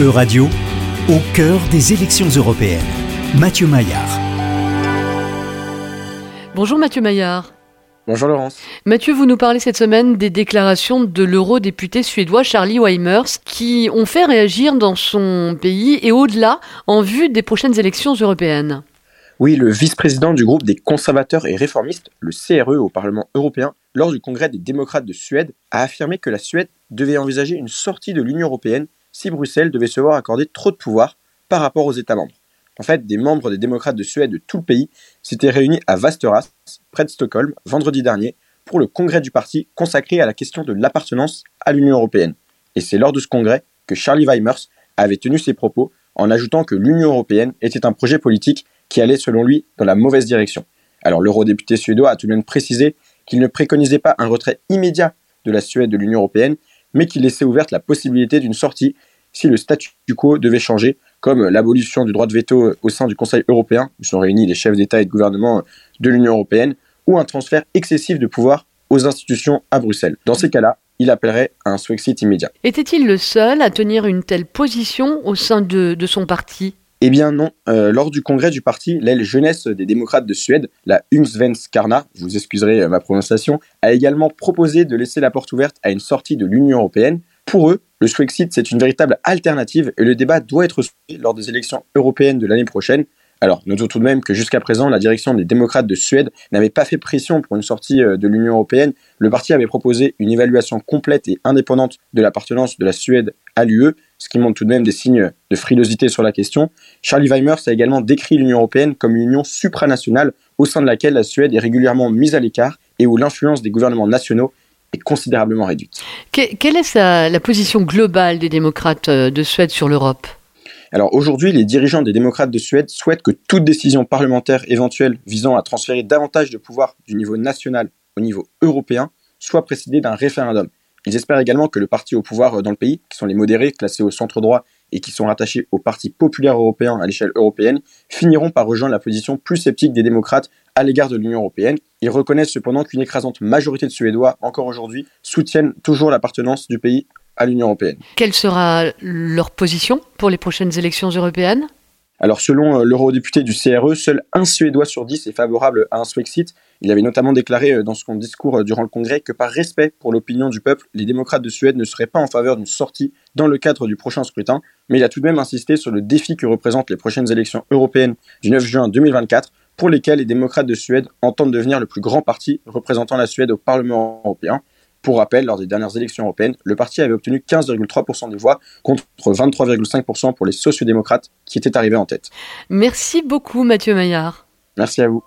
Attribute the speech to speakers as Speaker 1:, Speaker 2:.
Speaker 1: E-Radio, au cœur des élections européennes. Mathieu Maillard.
Speaker 2: Bonjour Mathieu Maillard.
Speaker 3: Bonjour Laurence.
Speaker 2: Mathieu, vous nous parlez cette semaine des déclarations de l'eurodéputé suédois Charlie Weimers qui ont fait réagir dans son pays et au-delà en vue des prochaines élections européennes.
Speaker 3: Oui, le vice-président du groupe des conservateurs et réformistes, le CRE au Parlement européen, lors du congrès des démocrates de Suède, a affirmé que la Suède devait envisager une sortie de l'Union européenne si Bruxelles devait se voir accorder trop de pouvoir par rapport aux États membres. En fait, des membres des démocrates de Suède de tout le pays s'étaient réunis à Vasteras, près de Stockholm, vendredi dernier, pour le congrès du parti consacré à la question de l'appartenance à l'Union européenne. Et c'est lors de ce congrès que Charlie Weimers avait tenu ses propos en ajoutant que l'Union européenne était un projet politique qui allait, selon lui, dans la mauvaise direction. Alors l'eurodéputé suédois a tout de même précisé qu'il ne préconisait pas un retrait immédiat de la Suède de l'Union européenne, mais qui laissait ouverte la possibilité d'une sortie si le statu quo devait changer, comme l'abolition du droit de veto au sein du Conseil européen, où sont réunis les chefs d'État et de gouvernement de l'Union européenne, ou un transfert excessif de pouvoir aux institutions à Bruxelles. Dans ces cas-là, il appellerait à un Swexit immédiat.
Speaker 2: Était-il le seul à tenir une telle position au sein de, de son parti?
Speaker 3: Eh bien non, euh, lors du congrès du parti, l'aile jeunesse des démocrates de Suède, la Ungsvenskarna, vous excuserez euh, ma prononciation, a également proposé de laisser la porte ouverte à une sortie de l'Union européenne. Pour eux, le Swexit c'est une véritable alternative et le débat doit être soumis lors des élections européennes de l'année prochaine. Alors, notons tout de même que jusqu'à présent, la direction des démocrates de Suède n'avait pas fait pression pour une sortie euh, de l'Union européenne. Le parti avait proposé une évaluation complète et indépendante de l'appartenance de la Suède à l'UE, ce qui montre tout de même des signes de frilosité sur la question. Charlie Weimers a également décrit l'Union européenne comme une union supranationale au sein de laquelle la Suède est régulièrement mise à l'écart et où l'influence des gouvernements nationaux est considérablement réduite.
Speaker 2: quelle est la position globale des démocrates euh, de Suède sur l'Europe?
Speaker 3: Alors aujourd'hui, les dirigeants des démocrates de Suède souhaitent que toute décision parlementaire éventuelle visant à transférer davantage de pouvoir du niveau national au niveau européen soit précédée d'un référendum. Ils espèrent également que le parti au pouvoir dans le pays, qui sont les modérés classés au centre droit et qui sont rattachés au Parti populaire européen à l'échelle européenne, finiront par rejoindre la position plus sceptique des démocrates à l'égard de l'Union européenne. Ils reconnaissent cependant qu'une écrasante majorité de Suédois, encore aujourd'hui, soutiennent toujours l'appartenance du pays à l'Union européenne.
Speaker 2: Quelle sera leur position pour les prochaines élections européennes?
Speaker 3: Alors selon euh, l'eurodéputé du CRE, seul un Suédois sur dix est favorable à un Swexit. Il avait notamment déclaré euh, dans son discours euh, durant le congrès que par respect pour l'opinion du peuple, les démocrates de Suède ne seraient pas en faveur d'une sortie dans le cadre du prochain scrutin, mais il a tout de même insisté sur le défi que représentent les prochaines élections européennes du 9 juin 2024, pour lesquelles les démocrates de Suède entendent devenir le plus grand parti représentant la Suède au Parlement européen. Pour rappel, lors des dernières élections européennes, le parti avait obtenu 15,3% des voix contre 23,5% pour les sociodémocrates qui étaient arrivés en tête.
Speaker 2: Merci beaucoup Mathieu Maillard.
Speaker 3: Merci à vous.